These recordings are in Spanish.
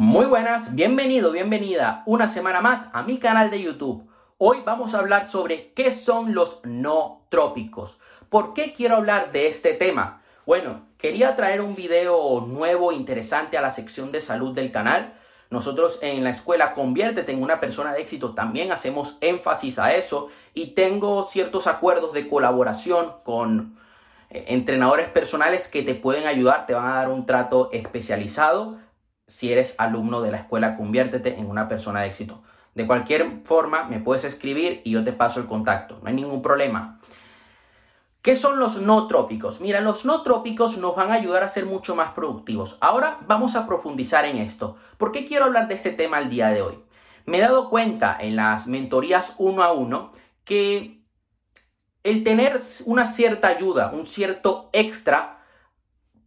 Muy buenas, bienvenido, bienvenida una semana más a mi canal de YouTube. Hoy vamos a hablar sobre qué son los no trópicos. ¿Por qué quiero hablar de este tema? Bueno, quería traer un video nuevo, interesante a la sección de salud del canal. Nosotros en la escuela Conviértete en una persona de éxito también hacemos énfasis a eso y tengo ciertos acuerdos de colaboración con eh, entrenadores personales que te pueden ayudar, te van a dar un trato especializado si eres alumno de la escuela, conviértete en una persona de éxito. De cualquier forma, me puedes escribir y yo te paso el contacto, no hay ningún problema. ¿Qué son los no trópicos? Mira, los no trópicos nos van a ayudar a ser mucho más productivos. Ahora vamos a profundizar en esto. ¿Por qué quiero hablar de este tema el día de hoy? Me he dado cuenta en las mentorías uno a uno que el tener una cierta ayuda, un cierto extra,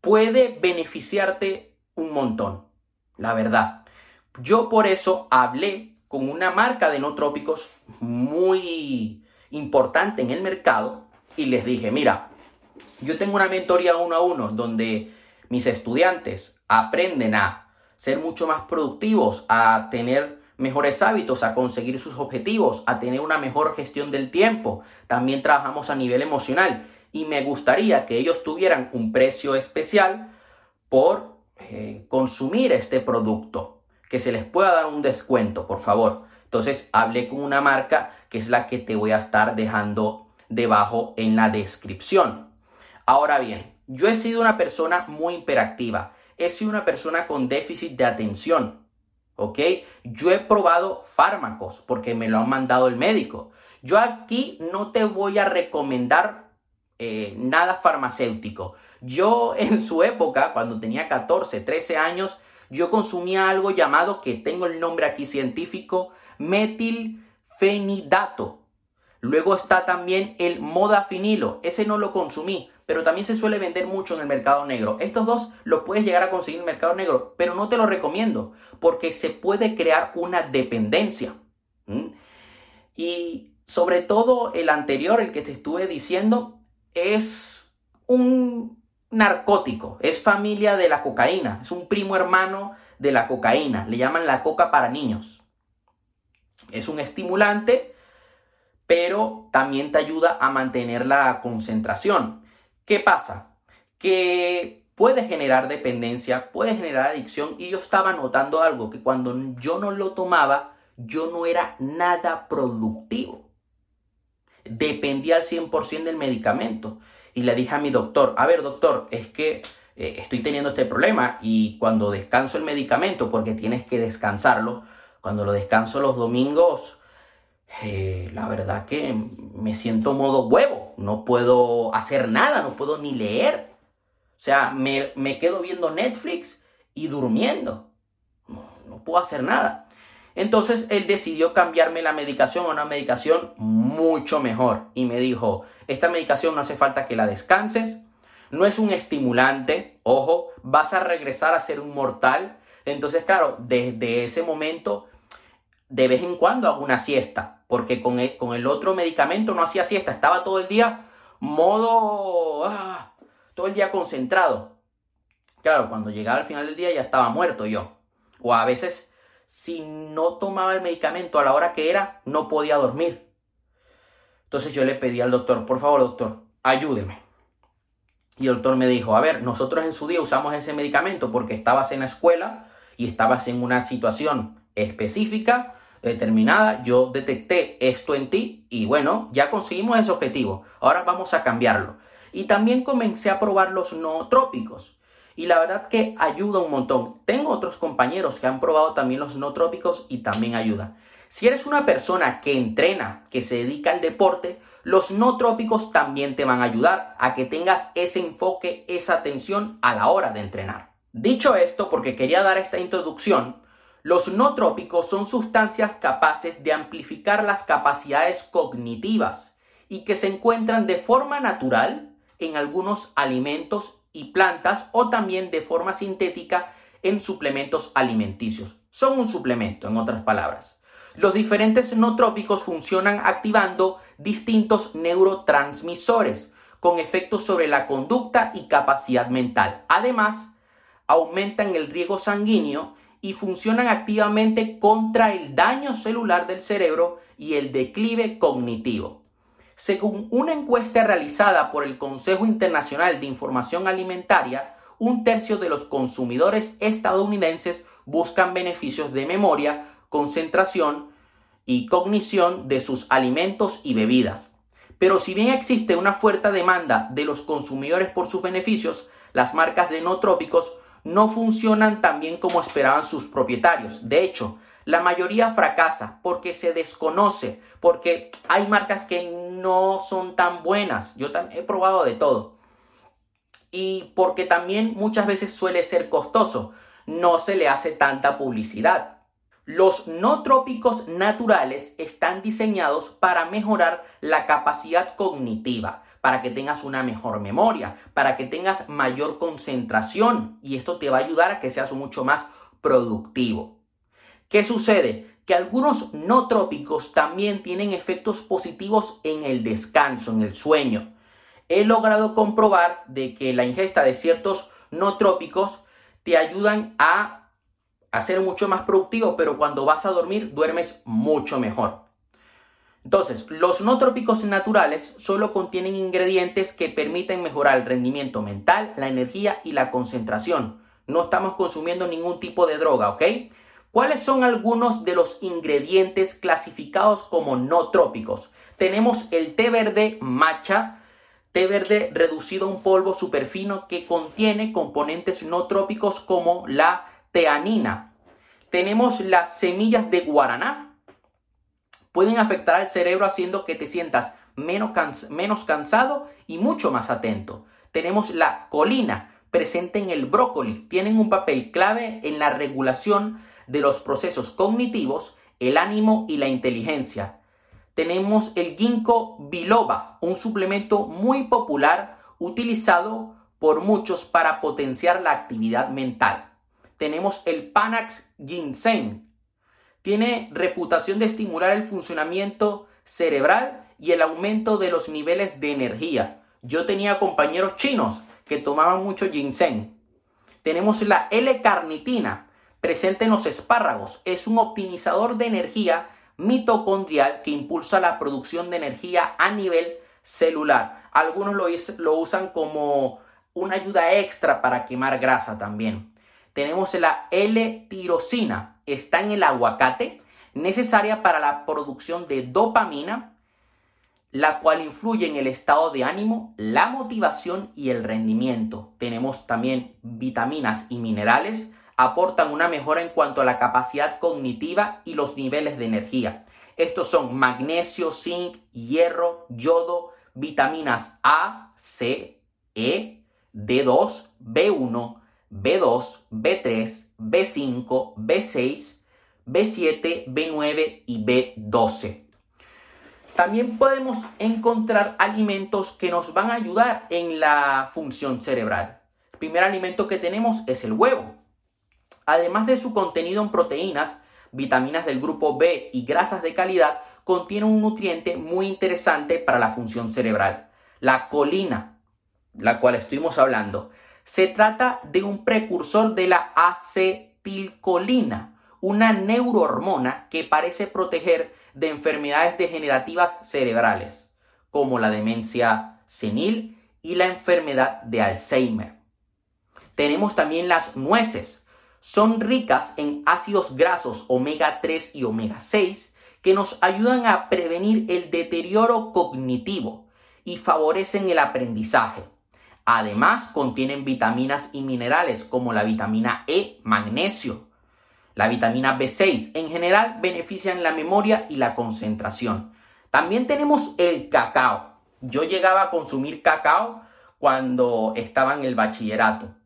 puede beneficiarte un montón la verdad. Yo por eso hablé con una marca de no trópicos muy importante en el mercado y les dije, mira, yo tengo una mentoría uno a uno donde mis estudiantes aprenden a ser mucho más productivos, a tener mejores hábitos, a conseguir sus objetivos, a tener una mejor gestión del tiempo. También trabajamos a nivel emocional y me gustaría que ellos tuvieran un precio especial por eh, consumir este producto, que se les pueda dar un descuento, por favor. Entonces hablé con una marca que es la que te voy a estar dejando debajo en la descripción. Ahora bien, yo he sido una persona muy hiperactiva, he sido una persona con déficit de atención, ¿ok? Yo he probado fármacos porque me lo han mandado el médico. Yo aquí no te voy a recomendar eh, nada farmacéutico. Yo en su época, cuando tenía 14, 13 años, yo consumía algo llamado, que tengo el nombre aquí científico, metilfenidato. Luego está también el modafinilo. Ese no lo consumí, pero también se suele vender mucho en el mercado negro. Estos dos los puedes llegar a conseguir en el mercado negro, pero no te lo recomiendo porque se puede crear una dependencia. Y sobre todo el anterior, el que te estuve diciendo, es un narcótico, es familia de la cocaína, es un primo hermano de la cocaína, le llaman la coca para niños. Es un estimulante, pero también te ayuda a mantener la concentración. ¿Qué pasa? Que puede generar dependencia, puede generar adicción y yo estaba notando algo, que cuando yo no lo tomaba, yo no era nada productivo. Dependía al 100% del medicamento y le dije a mi doctor, a ver doctor, es que eh, estoy teniendo este problema y cuando descanso el medicamento, porque tienes que descansarlo, cuando lo descanso los domingos, eh, la verdad que me siento modo huevo, no puedo hacer nada, no puedo ni leer. O sea, me, me quedo viendo Netflix y durmiendo. No, no puedo hacer nada. Entonces él decidió cambiarme la medicación a una medicación mucho mejor y me dijo, esta medicación no hace falta que la descanses, no es un estimulante, ojo, vas a regresar a ser un mortal. Entonces, claro, desde ese momento, de vez en cuando hago una siesta, porque con el, con el otro medicamento no hacía siesta, estaba todo el día modo, ah, todo el día concentrado. Claro, cuando llegaba al final del día ya estaba muerto yo. O a veces si no tomaba el medicamento a la hora que era, no podía dormir. Entonces yo le pedí al doctor, por favor doctor, ayúdeme. Y el doctor me dijo, a ver, nosotros en su día usamos ese medicamento porque estabas en la escuela y estabas en una situación específica, determinada, yo detecté esto en ti y bueno, ya conseguimos ese objetivo. Ahora vamos a cambiarlo. Y también comencé a probar los no trópicos y la verdad que ayuda un montón. Tengo otros compañeros que han probado también los no trópicos y también ayuda. Si eres una persona que entrena, que se dedica al deporte, los no trópicos también te van a ayudar a que tengas ese enfoque, esa atención a la hora de entrenar. Dicho esto, porque quería dar esta introducción, los no trópicos son sustancias capaces de amplificar las capacidades cognitivas y que se encuentran de forma natural en algunos alimentos y plantas o también de forma sintética en suplementos alimenticios. Son un suplemento, en otras palabras. Los diferentes nootrópicos funcionan activando distintos neurotransmisores con efectos sobre la conducta y capacidad mental. Además, aumentan el riego sanguíneo y funcionan activamente contra el daño celular del cerebro y el declive cognitivo. Según una encuesta realizada por el Consejo Internacional de Información Alimentaria, un tercio de los consumidores estadounidenses buscan beneficios de memoria, concentración y cognición de sus alimentos y bebidas. Pero si bien existe una fuerte demanda de los consumidores por sus beneficios, las marcas de no trópicos no funcionan tan bien como esperaban sus propietarios. De hecho, la mayoría fracasa porque se desconoce, porque hay marcas que no son tan buenas. Yo he probado de todo. Y porque también muchas veces suele ser costoso. No se le hace tanta publicidad. Los no trópicos naturales están diseñados para mejorar la capacidad cognitiva, para que tengas una mejor memoria, para que tengas mayor concentración y esto te va a ayudar a que seas mucho más productivo. ¿Qué sucede? Que algunos no trópicos también tienen efectos positivos en el descanso, en el sueño. He logrado comprobar de que la ingesta de ciertos no trópicos te ayudan a a ser mucho más productivo, pero cuando vas a dormir duermes mucho mejor. Entonces, los no trópicos naturales solo contienen ingredientes que permiten mejorar el rendimiento mental, la energía y la concentración. No estamos consumiendo ningún tipo de droga, ¿ok? ¿Cuáles son algunos de los ingredientes clasificados como no trópicos? Tenemos el té verde matcha, té verde reducido a un polvo superfino que contiene componentes no trópicos como la teanina. Tenemos las semillas de guaraná. Pueden afectar al cerebro haciendo que te sientas menos, menos cansado y mucho más atento. Tenemos la colina, presente en el brócoli. Tienen un papel clave en la regulación de los procesos cognitivos, el ánimo y la inteligencia. Tenemos el ginkgo biloba, un suplemento muy popular utilizado por muchos para potenciar la actividad mental tenemos el Panax Ginseng. Tiene reputación de estimular el funcionamiento cerebral y el aumento de los niveles de energía. Yo tenía compañeros chinos que tomaban mucho ginseng. Tenemos la L-carnitina, presente en los espárragos. Es un optimizador de energía mitocondrial que impulsa la producción de energía a nivel celular. Algunos lo, usan como una ayuda extra para quemar grasa también tenemos la L-tirosina, está en el aguacate, necesaria para la producción de dopamina, la cual influye en el estado de ánimo, la motivación y el rendimiento. Tenemos también vitaminas y minerales, aportan una mejora en cuanto a la capacidad cognitiva y los niveles de energía. Estos son magnesio, zinc, hierro, yodo, vitaminas A, C, E, D2, B1, B2, B3, B5, B6, B7, B9 y B12. También podemos encontrar alimentos que nos van a ayudar en la función cerebral. El primer alimento que tenemos es el huevo. Además de su contenido en proteínas, vitaminas del grupo B y grasas de calidad, contiene un nutriente muy interesante para la función cerebral, la colina, la cual estuvimos hablando. Se trata de un precursor de la acetilcolina, una neurohormona que parece proteger de enfermedades degenerativas cerebrales, como la demencia senil y la enfermedad de Alzheimer. Tenemos también las nueces. Son ricas en ácidos grasos omega 3 y omega 6 que nos ayudan a prevenir el deterioro cognitivo y favorecen el aprendizaje. Además, contienen vitaminas y minerales como la vitamina E, magnesio, la vitamina B6. En general, benefician la memoria y la concentración. También tenemos el cacao. Yo llegaba a consumir cacao cuando estaba en el bachillerato.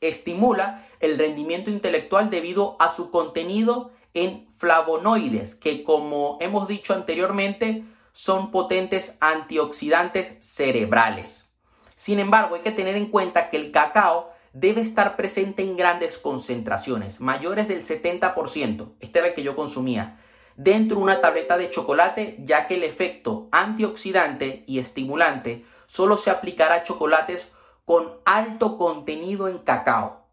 Estimula el rendimiento intelectual debido a su contenido en flavonoides, que como hemos dicho anteriormente, son potentes antioxidantes cerebrales. Sin embargo, hay que tener en cuenta que el cacao debe estar presente en grandes concentraciones, mayores del 70%, este era el que yo consumía, dentro de una tableta de chocolate, ya que el efecto antioxidante y estimulante solo se aplicará a chocolates con alto contenido en cacao.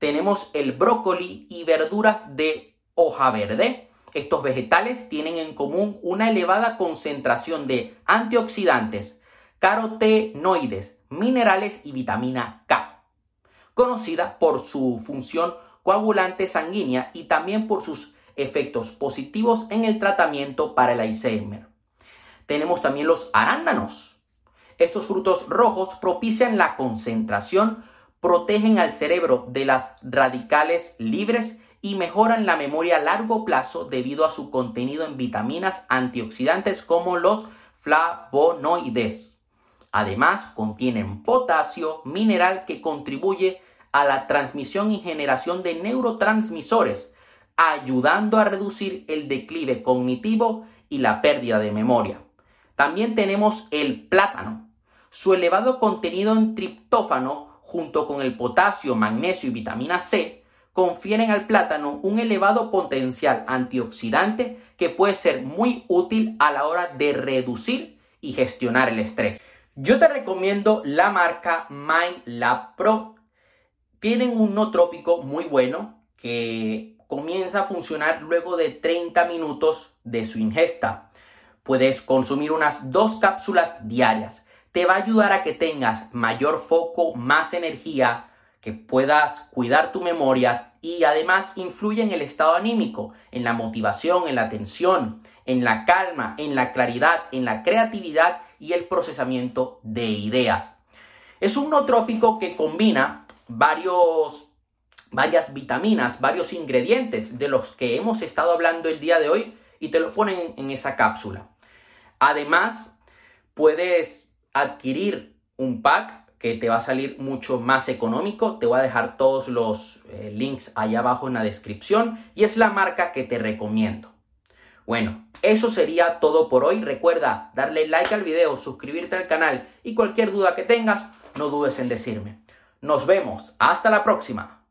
tenemos el brócoli y verduras de hoja verde. Estos vegetales tienen en común una elevada concentración de antioxidantes, carotenoides, minerales y vitamina K, conocida por su función coagulante sanguínea y también por sus efectos positivos en el tratamiento para el Alzheimer. Tenemos también los arándanos. Estos frutos rojos propician la concentración protegen al cerebro de las radicales libres y mejoran la memoria a largo plazo debido a su contenido en vitaminas antioxidantes como los flavonoides. Además, contienen potasio, mineral que contribuye a la transmisión y generación de neurotransmisores, ayudando a reducir el declive cognitivo y la pérdida de memoria. También tenemos el plátano. Su elevado contenido en triptófano junto con el potasio, magnesio y vitamina C, confieren al plátano un elevado potencial antioxidante que puede ser muy útil a la hora de reducir y gestionar el estrés. Yo te recomiendo la marca MindLab Pro. Tienen un no trópico muy bueno que comienza a funcionar luego de 30 minutos de su ingesta. Puedes consumir unas dos cápsulas diarias te va a ayudar a que tengas mayor foco, más energía, que puedas cuidar tu memoria y además influye en el estado anímico, en la motivación, en la atención, en la calma, en la claridad, en la creatividad y el procesamiento de ideas. Es un nootrópico que combina varios, varias vitaminas, varios ingredientes de los que hemos estado hablando el día de hoy y te lo ponen en esa cápsula. Además, puedes adquirir un pack que te va a salir mucho más económico. Te voy a dejar todos los eh, links ahí abajo en la descripción y es la marca que te recomiendo. Bueno, eso sería todo por hoy. Recuerda darle like al video, suscribirte al canal y cualquier duda que tengas, no dudes en decirme. Nos vemos. Hasta la próxima.